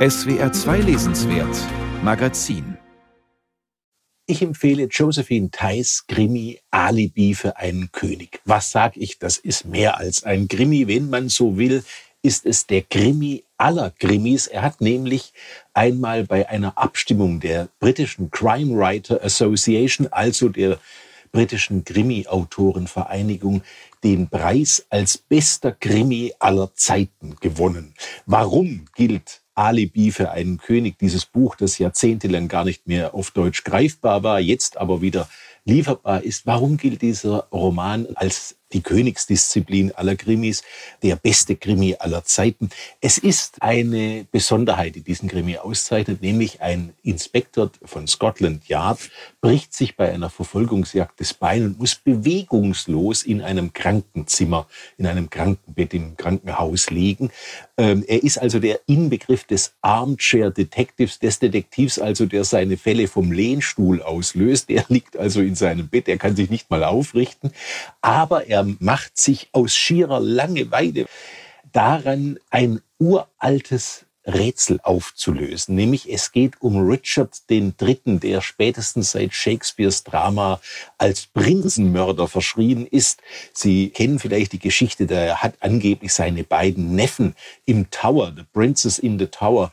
SWR 2 Lesenswert Magazin ich empfehle Josephine Theis Krimi Alibi für einen König. Was sag ich? Das ist mehr als ein Krimi. Wenn man so will, ist es der Krimi aller Krimis. Er hat nämlich einmal bei einer Abstimmung der britischen Crime Writer Association, also der britischen Krimi-Autorenvereinigung, den Preis als bester Krimi aller Zeiten gewonnen. Warum gilt Alibi für einen König, dieses Buch, das jahrzehntelang gar nicht mehr auf Deutsch greifbar war, jetzt aber wieder lieferbar ist. Warum gilt dieser Roman als die Königsdisziplin aller Krimis, der beste Krimi aller Zeiten. Es ist eine Besonderheit, die diesen Krimi auszeichnet, nämlich ein Inspektor von Scotland Yard bricht sich bei einer Verfolgungsjagd des Bein und muss bewegungslos in einem Krankenzimmer, in einem Krankenbett im Krankenhaus liegen. Ähm, er ist also der Inbegriff des Armchair Detectives, des Detektivs also, der seine Fälle vom Lehnstuhl auslöst. Er liegt also in seinem Bett, er kann sich nicht mal aufrichten, aber er macht sich aus schierer Langeweile daran, ein uraltes Rätsel aufzulösen. Nämlich es geht um Richard den Dritten, der spätestens seit Shakespeares Drama als Prinzenmörder verschrien ist. Sie kennen vielleicht die Geschichte, der hat angeblich seine beiden Neffen im Tower, The Princess in the Tower,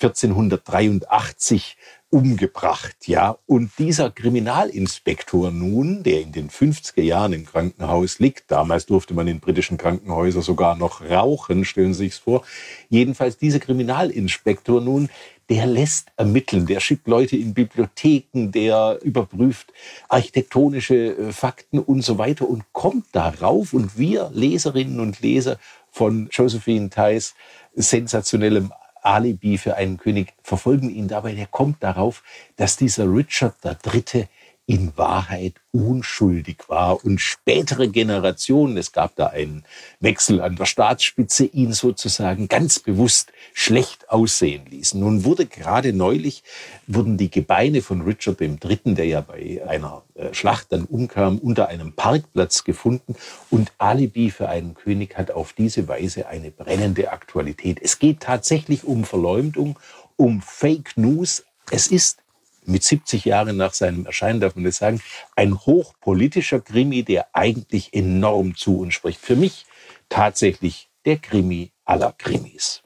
1483 umgebracht, ja. Und dieser Kriminalinspektor nun, der in den 50er Jahren im Krankenhaus liegt, damals durfte man in britischen Krankenhäusern sogar noch rauchen, stellen Sie sich's vor. Jedenfalls dieser Kriminalinspektor nun, der lässt ermitteln, der schickt Leute in Bibliotheken, der überprüft architektonische äh, Fakten und so weiter und kommt darauf und wir Leserinnen und Leser von Josephine Theis sensationellem Alibi für einen König, verfolgen ihn dabei. Der kommt darauf, dass dieser Richard III in Wahrheit unschuldig war und spätere Generationen, es gab da einen Wechsel an der Staatsspitze, ihn sozusagen ganz bewusst schlecht aussehen ließen. Nun wurde gerade neulich, wurden die Gebeine von Richard III., der ja bei einer äh, Schlacht dann umkam, unter einem Parkplatz gefunden und Alibi für einen König hat auf diese Weise eine brennende Aktualität. Es geht tatsächlich um Verleumdung, um Fake News. Es ist mit 70 Jahren nach seinem Erscheinen, darf man das sagen, ein hochpolitischer Krimi, der eigentlich enorm zu uns spricht. Für mich tatsächlich der Krimi aller Krimis.